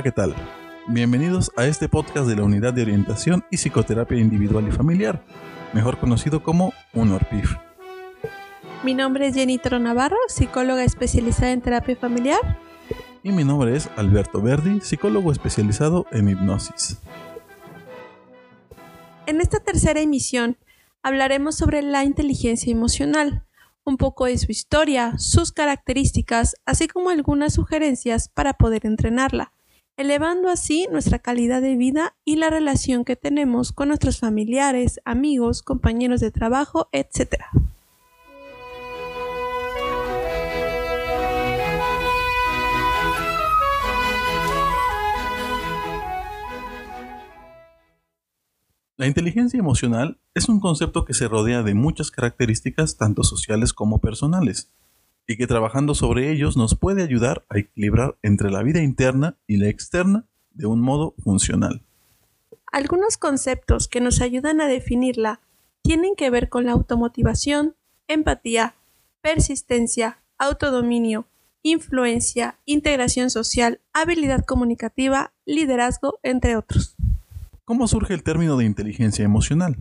Hola, ¿qué tal? Bienvenidos a este podcast de la Unidad de Orientación y Psicoterapia Individual y Familiar, mejor conocido como UNORPIF. Mi nombre es Jenny Navarro, psicóloga especializada en terapia familiar. Y mi nombre es Alberto Verdi, psicólogo especializado en hipnosis. En esta tercera emisión hablaremos sobre la inteligencia emocional, un poco de su historia, sus características, así como algunas sugerencias para poder entrenarla, elevando así nuestra calidad de vida y la relación que tenemos con nuestros familiares, amigos, compañeros de trabajo, etc. La inteligencia emocional es un concepto que se rodea de muchas características tanto sociales como personales, y que trabajando sobre ellos nos puede ayudar a equilibrar entre la vida interna y la externa de un modo funcional. Algunos conceptos que nos ayudan a definirla tienen que ver con la automotivación, empatía, persistencia, autodominio, influencia, integración social, habilidad comunicativa, liderazgo, entre otros. ¿Cómo surge el término de inteligencia emocional?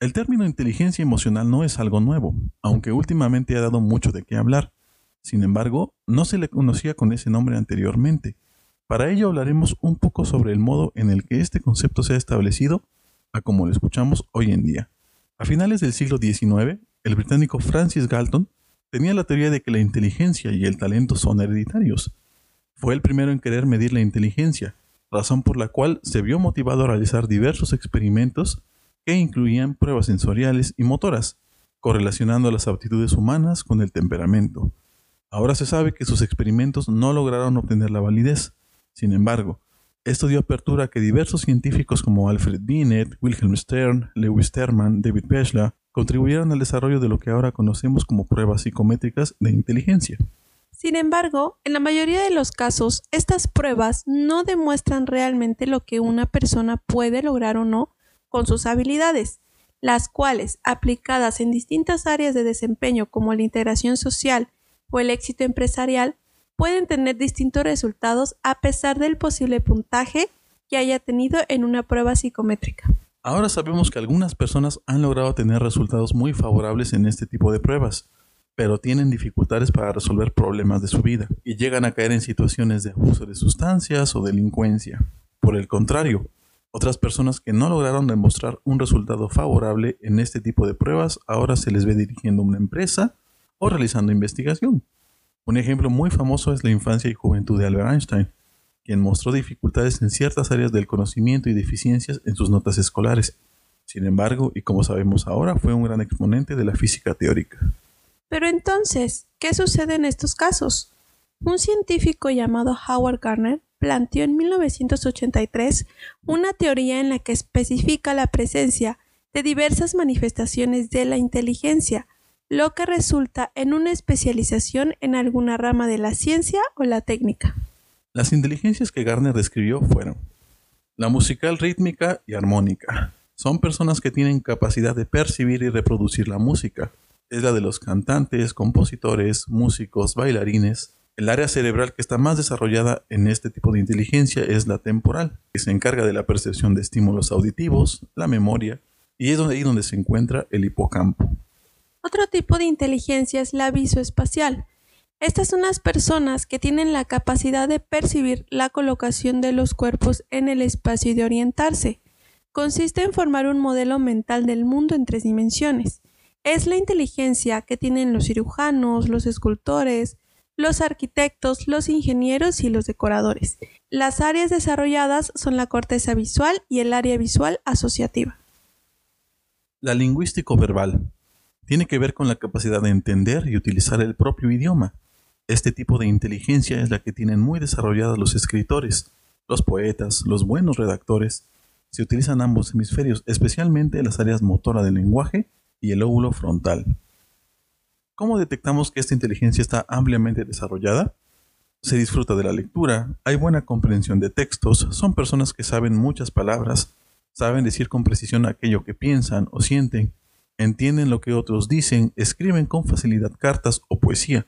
El término inteligencia emocional no es algo nuevo, aunque últimamente ha dado mucho de qué hablar. Sin embargo, no se le conocía con ese nombre anteriormente. Para ello hablaremos un poco sobre el modo en el que este concepto se ha establecido a como lo escuchamos hoy en día. A finales del siglo XIX, el británico Francis Galton tenía la teoría de que la inteligencia y el talento son hereditarios. Fue el primero en querer medir la inteligencia, razón por la cual se vio motivado a realizar diversos experimentos que incluían pruebas sensoriales y motoras, correlacionando las aptitudes humanas con el temperamento. Ahora se sabe que sus experimentos no lograron obtener la validez. Sin embargo, esto dio apertura a que diversos científicos como Alfred Binet, Wilhelm Stern, Lewis Terman, David Beschler contribuyeron al desarrollo de lo que ahora conocemos como pruebas psicométricas de inteligencia. Sin embargo, en la mayoría de los casos, estas pruebas no demuestran realmente lo que una persona puede lograr o no con sus habilidades, las cuales, aplicadas en distintas áreas de desempeño como la integración social o el éxito empresarial, pueden tener distintos resultados a pesar del posible puntaje que haya tenido en una prueba psicométrica. Ahora sabemos que algunas personas han logrado tener resultados muy favorables en este tipo de pruebas, pero tienen dificultades para resolver problemas de su vida y llegan a caer en situaciones de abuso de sustancias o delincuencia. Por el contrario, otras personas que no lograron demostrar un resultado favorable en este tipo de pruebas ahora se les ve dirigiendo una empresa o realizando investigación. Un ejemplo muy famoso es la infancia y juventud de Albert Einstein, quien mostró dificultades en ciertas áreas del conocimiento y deficiencias en sus notas escolares. Sin embargo, y como sabemos ahora, fue un gran exponente de la física teórica. Pero entonces, ¿qué sucede en estos casos? Un científico llamado Howard Gardner planteó en 1983 una teoría en la que especifica la presencia de diversas manifestaciones de la inteligencia, lo que resulta en una especialización en alguna rama de la ciencia o la técnica. Las inteligencias que Garner describió fueron la musical rítmica y armónica. Son personas que tienen capacidad de percibir y reproducir la música. Es la de los cantantes, compositores, músicos, bailarines, el área cerebral que está más desarrollada en este tipo de inteligencia es la temporal, que se encarga de la percepción de estímulos auditivos, la memoria, y es ahí donde se encuentra el hipocampo. Otro tipo de inteligencia es la visoespacial. Estas son las personas que tienen la capacidad de percibir la colocación de los cuerpos en el espacio y de orientarse. Consiste en formar un modelo mental del mundo en tres dimensiones. Es la inteligencia que tienen los cirujanos, los escultores, los arquitectos, los ingenieros y los decoradores. Las áreas desarrolladas son la corteza visual y el área visual asociativa. La lingüístico-verbal tiene que ver con la capacidad de entender y utilizar el propio idioma. Este tipo de inteligencia es la que tienen muy desarrolladas los escritores, los poetas, los buenos redactores. Se utilizan ambos hemisferios, especialmente las áreas motora del lenguaje y el óvulo frontal. ¿Cómo detectamos que esta inteligencia está ampliamente desarrollada? Se disfruta de la lectura, hay buena comprensión de textos, son personas que saben muchas palabras, saben decir con precisión aquello que piensan o sienten, entienden lo que otros dicen, escriben con facilidad cartas o poesía,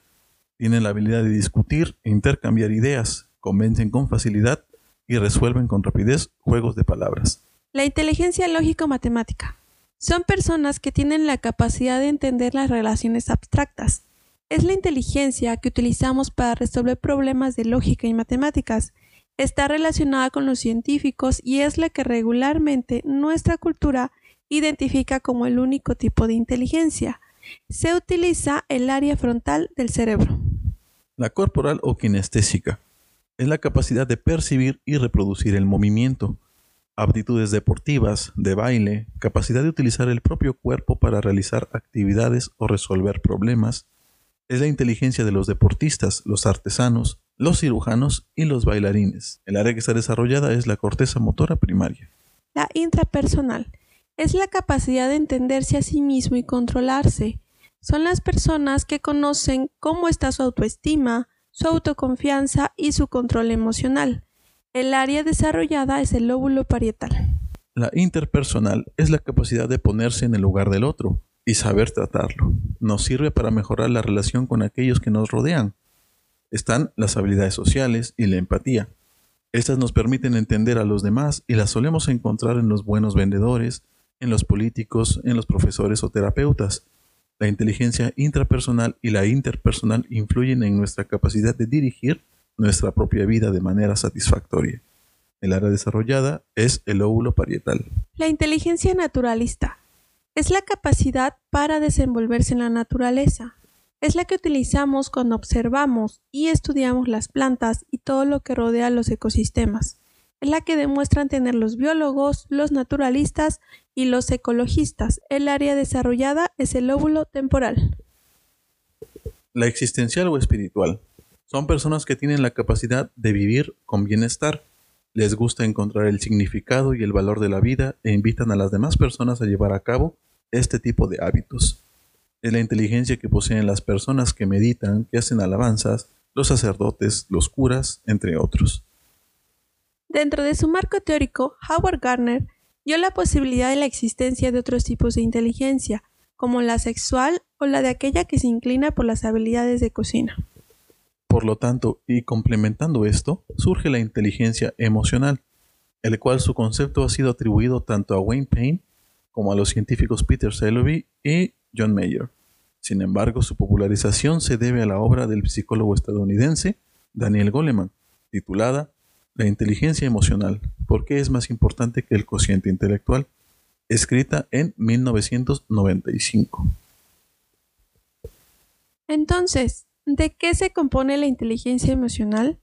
tienen la habilidad de discutir e intercambiar ideas, convencen con facilidad y resuelven con rapidez juegos de palabras. La inteligencia lógico-matemática. Son personas que tienen la capacidad de entender las relaciones abstractas. Es la inteligencia que utilizamos para resolver problemas de lógica y matemáticas. Está relacionada con los científicos y es la que regularmente nuestra cultura identifica como el único tipo de inteligencia. Se utiliza el área frontal del cerebro. La corporal o kinestésica es la capacidad de percibir y reproducir el movimiento, aptitudes deportivas, de baile, capacidad de utilizar el propio cuerpo para realizar actividades o resolver problemas, es la inteligencia de los deportistas, los artesanos, los cirujanos y los bailarines. El área que está desarrollada es la corteza motora primaria. La intrapersonal es la capacidad de entenderse a sí mismo y controlarse. Son las personas que conocen cómo está su autoestima, su autoconfianza y su control emocional. El área desarrollada es el lóbulo parietal. La interpersonal es la capacidad de ponerse en el lugar del otro y saber tratarlo. Nos sirve para mejorar la relación con aquellos que nos rodean. Están las habilidades sociales y la empatía. Estas nos permiten entender a los demás y las solemos encontrar en los buenos vendedores, en los políticos, en los profesores o terapeutas. La inteligencia intrapersonal y la interpersonal influyen en nuestra capacidad de dirigir nuestra propia vida de manera satisfactoria. El área desarrollada es el óvulo parietal. La inteligencia naturalista es la capacidad para desenvolverse en la naturaleza. Es la que utilizamos cuando observamos y estudiamos las plantas y todo lo que rodea los ecosistemas. Es la que demuestran tener los biólogos, los naturalistas y los ecologistas. El área desarrollada es el óvulo temporal. La existencial o espiritual. Son personas que tienen la capacidad de vivir con bienestar. Les gusta encontrar el significado y el valor de la vida e invitan a las demás personas a llevar a cabo este tipo de hábitos. Es la inteligencia que poseen las personas que meditan, que hacen alabanzas, los sacerdotes, los curas, entre otros. Dentro de su marco teórico, Howard Gardner dio la posibilidad de la existencia de otros tipos de inteligencia, como la sexual o la de aquella que se inclina por las habilidades de cocina. Por lo tanto, y complementando esto, surge la inteligencia emocional, el cual su concepto ha sido atribuido tanto a Wayne Payne como a los científicos Peter Salovey y John Mayer. Sin embargo, su popularización se debe a la obra del psicólogo estadounidense Daniel Goleman, titulada La inteligencia emocional, ¿por qué es más importante que el cociente intelectual?, escrita en 1995. Entonces, ¿de qué se compone la inteligencia emocional?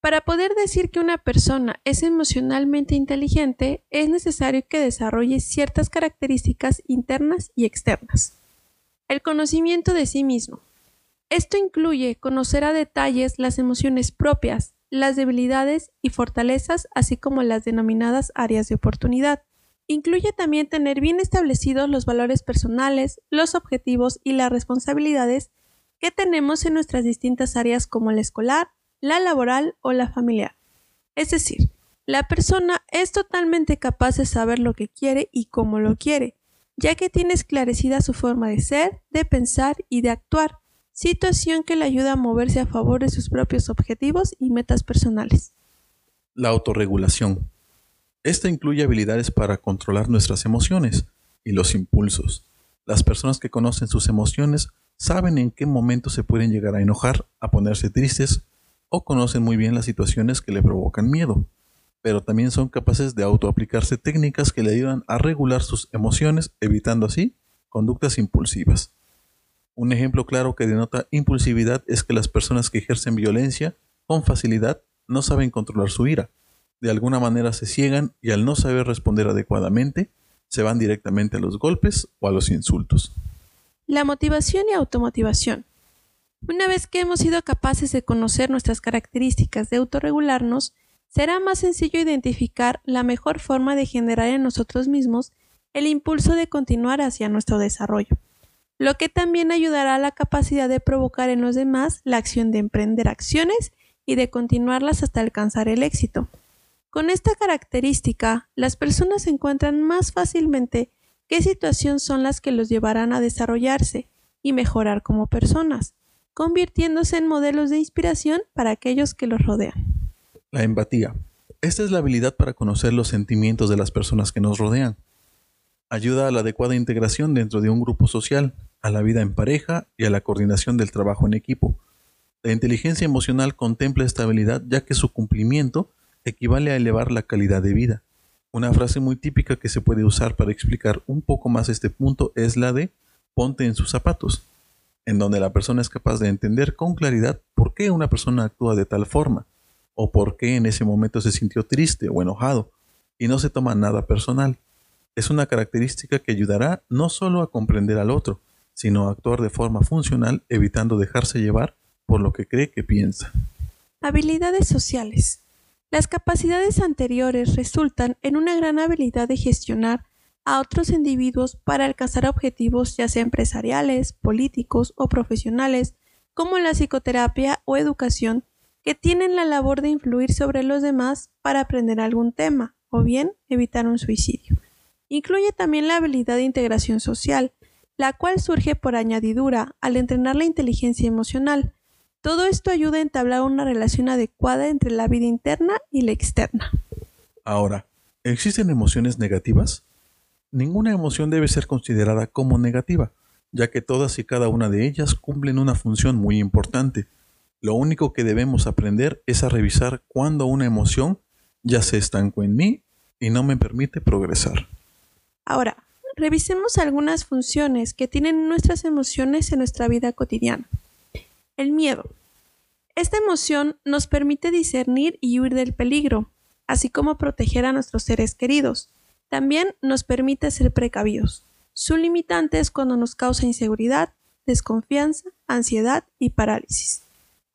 Para poder decir que una persona es emocionalmente inteligente, es necesario que desarrolle ciertas características internas y externas. El conocimiento de sí mismo. Esto incluye conocer a detalles las emociones propias, las debilidades y fortalezas, así como las denominadas áreas de oportunidad. Incluye también tener bien establecidos los valores personales, los objetivos y las responsabilidades que tenemos en nuestras distintas áreas como la escolar, la laboral o la familiar. Es decir, la persona es totalmente capaz de saber lo que quiere y cómo lo quiere, ya que tiene esclarecida su forma de ser, de pensar y de actuar, situación que le ayuda a moverse a favor de sus propios objetivos y metas personales. La autorregulación. Esta incluye habilidades para controlar nuestras emociones y los impulsos. Las personas que conocen sus emociones saben en qué momento se pueden llegar a enojar, a ponerse tristes o conocen muy bien las situaciones que le provocan miedo, pero también son capaces de autoaplicarse técnicas que le ayudan a regular sus emociones, evitando así conductas impulsivas. Un ejemplo claro que denota impulsividad es que las personas que ejercen violencia con facilidad no saben controlar su ira. De alguna manera se ciegan y al no saber responder adecuadamente, se van directamente a los golpes o a los insultos. La motivación y automotivación. Una vez que hemos sido capaces de conocer nuestras características de autorregularnos, será más sencillo identificar la mejor forma de generar en nosotros mismos el impulso de continuar hacia nuestro desarrollo, lo que también ayudará a la capacidad de provocar en los demás la acción de emprender acciones y de continuarlas hasta alcanzar el éxito. Con esta característica, las personas encuentran más fácilmente qué situaciones son las que los llevarán a desarrollarse y mejorar como personas convirtiéndose en modelos de inspiración para aquellos que los rodean. La empatía. Esta es la habilidad para conocer los sentimientos de las personas que nos rodean. Ayuda a la adecuada integración dentro de un grupo social, a la vida en pareja y a la coordinación del trabajo en equipo. La inteligencia emocional contempla esta habilidad ya que su cumplimiento equivale a elevar la calidad de vida. Una frase muy típica que se puede usar para explicar un poco más este punto es la de ponte en sus zapatos, en donde la persona es capaz de entender con claridad por qué una persona actúa de tal forma, o por qué en ese momento se sintió triste o enojado, y no se toma nada personal. Es una característica que ayudará no solo a comprender al otro, sino a actuar de forma funcional evitando dejarse llevar por lo que cree que piensa. Habilidades sociales. Las capacidades anteriores resultan en una gran habilidad de gestionar a otros individuos para alcanzar objetivos ya sea empresariales, políticos o profesionales, como la psicoterapia o educación, que tienen la labor de influir sobre los demás para aprender algún tema o bien evitar un suicidio. Incluye también la habilidad de integración social, la cual surge por añadidura al entrenar la inteligencia emocional. Todo esto ayuda a entablar una relación adecuada entre la vida interna y la externa. Ahora, ¿existen emociones negativas? Ninguna emoción debe ser considerada como negativa, ya que todas y cada una de ellas cumplen una función muy importante. Lo único que debemos aprender es a revisar cuando una emoción ya se estancó en mí y no me permite progresar. Ahora, revisemos algunas funciones que tienen nuestras emociones en nuestra vida cotidiana. El miedo. Esta emoción nos permite discernir y huir del peligro, así como proteger a nuestros seres queridos. También nos permite ser precavidos. Su limitante es cuando nos causa inseguridad, desconfianza, ansiedad y parálisis.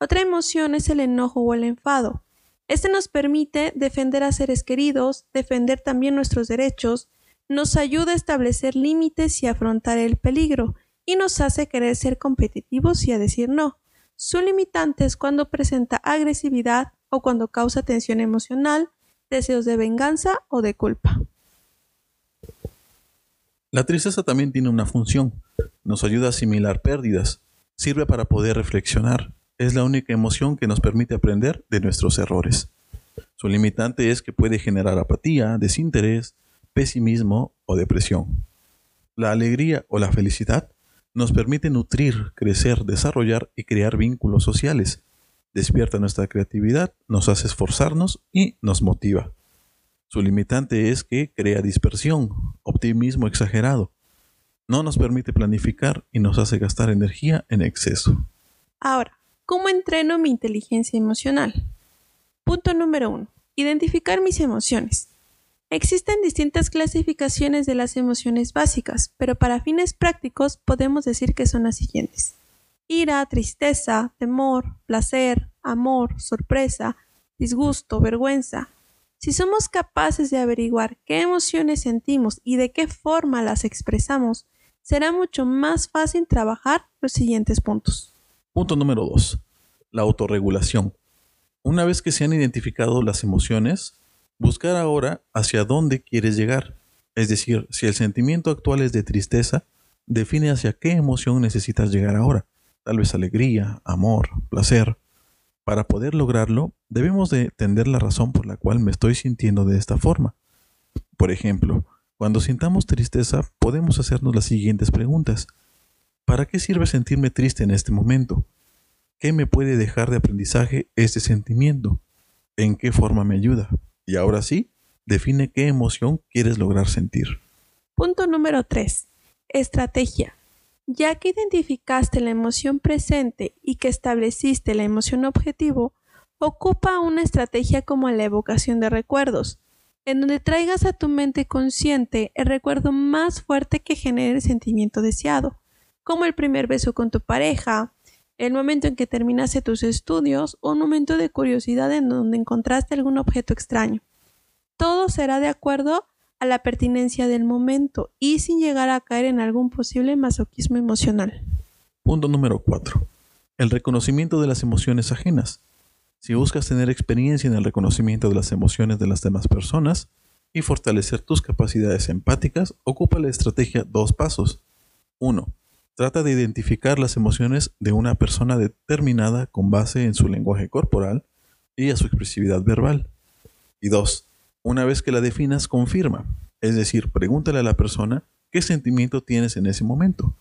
Otra emoción es el enojo o el enfado. Este nos permite defender a seres queridos, defender también nuestros derechos, nos ayuda a establecer límites y afrontar el peligro, y nos hace querer ser competitivos y a decir no. Su limitante es cuando presenta agresividad o cuando causa tensión emocional, deseos de venganza o de culpa. La tristeza también tiene una función. Nos ayuda a asimilar pérdidas. Sirve para poder reflexionar. Es la única emoción que nos permite aprender de nuestros errores. Su limitante es que puede generar apatía, desinterés, pesimismo o depresión. La alegría o la felicidad nos permite nutrir, crecer, desarrollar y crear vínculos sociales. Despierta nuestra creatividad, nos hace esforzarnos y nos motiva. Su limitante es que crea dispersión, optimismo exagerado. No nos permite planificar y nos hace gastar energía en exceso. Ahora, ¿cómo entreno mi inteligencia emocional? Punto número 1. Identificar mis emociones. Existen distintas clasificaciones de las emociones básicas, pero para fines prácticos podemos decir que son las siguientes. Ira, tristeza, temor, placer, amor, sorpresa, disgusto, vergüenza, si somos capaces de averiguar qué emociones sentimos y de qué forma las expresamos, será mucho más fácil trabajar los siguientes puntos. Punto número 2. La autorregulación. Una vez que se han identificado las emociones, buscar ahora hacia dónde quieres llegar. Es decir, si el sentimiento actual es de tristeza, define hacia qué emoción necesitas llegar ahora. Tal vez alegría, amor, placer. Para poder lograrlo, debemos de entender la razón por la cual me estoy sintiendo de esta forma. Por ejemplo, cuando sintamos tristeza, podemos hacernos las siguientes preguntas. ¿Para qué sirve sentirme triste en este momento? ¿Qué me puede dejar de aprendizaje este sentimiento? ¿En qué forma me ayuda? Y ahora sí, define qué emoción quieres lograr sentir. Punto número 3. Estrategia. Ya que identificaste la emoción presente y que estableciste la emoción objetivo, ocupa una estrategia como la evocación de recuerdos, en donde traigas a tu mente consciente el recuerdo más fuerte que genere el sentimiento deseado, como el primer beso con tu pareja, el momento en que terminaste tus estudios o un momento de curiosidad en donde encontraste algún objeto extraño. Todo será de acuerdo a la pertinencia del momento y sin llegar a caer en algún posible masoquismo emocional. Punto número 4. El reconocimiento de las emociones ajenas. Si buscas tener experiencia en el reconocimiento de las emociones de las demás personas y fortalecer tus capacidades empáticas, ocupa la estrategia dos pasos. 1. Trata de identificar las emociones de una persona determinada con base en su lenguaje corporal, y a su expresividad verbal. Y dos, una vez que la definas, confirma. Es decir, pregúntale a la persona qué sentimiento tienes en ese momento.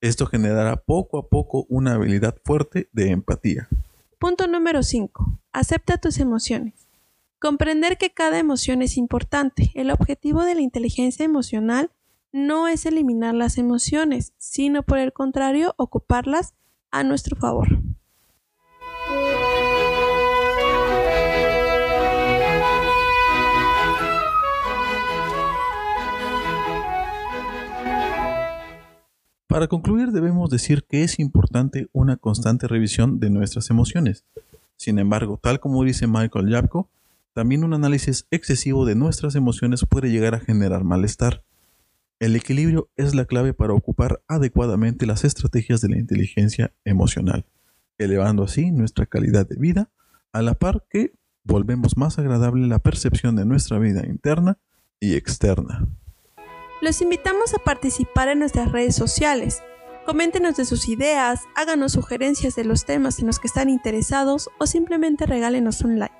Esto generará poco a poco una habilidad fuerte de empatía. Punto número 5. Acepta tus emociones. Comprender que cada emoción es importante. El objetivo de la inteligencia emocional no es eliminar las emociones, sino por el contrario, ocuparlas a nuestro favor. Para concluir, debemos decir que es importante una constante revisión de nuestras emociones. Sin embargo, tal como dice Michael Yapko, también un análisis excesivo de nuestras emociones puede llegar a generar malestar. El equilibrio es la clave para ocupar adecuadamente las estrategias de la inteligencia emocional, elevando así nuestra calidad de vida, a la par que volvemos más agradable la percepción de nuestra vida interna y externa. Los invitamos a participar en nuestras redes sociales. Coméntenos de sus ideas, háganos sugerencias de los temas en los que están interesados o simplemente regálenos un like.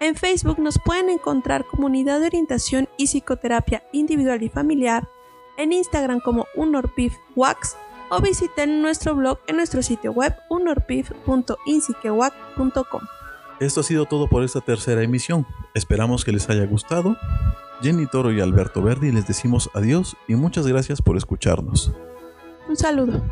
En Facebook nos pueden encontrar Comunidad de Orientación y Psicoterapia Individual y Familiar, en Instagram como unorpifwax o visiten nuestro blog en nuestro sitio web unorpif.insiquewac.com. Esto ha sido todo por esta tercera emisión. Esperamos que les haya gustado Jenny Toro y Alberto Verdi les decimos adiós y muchas gracias por escucharnos. Un saludo.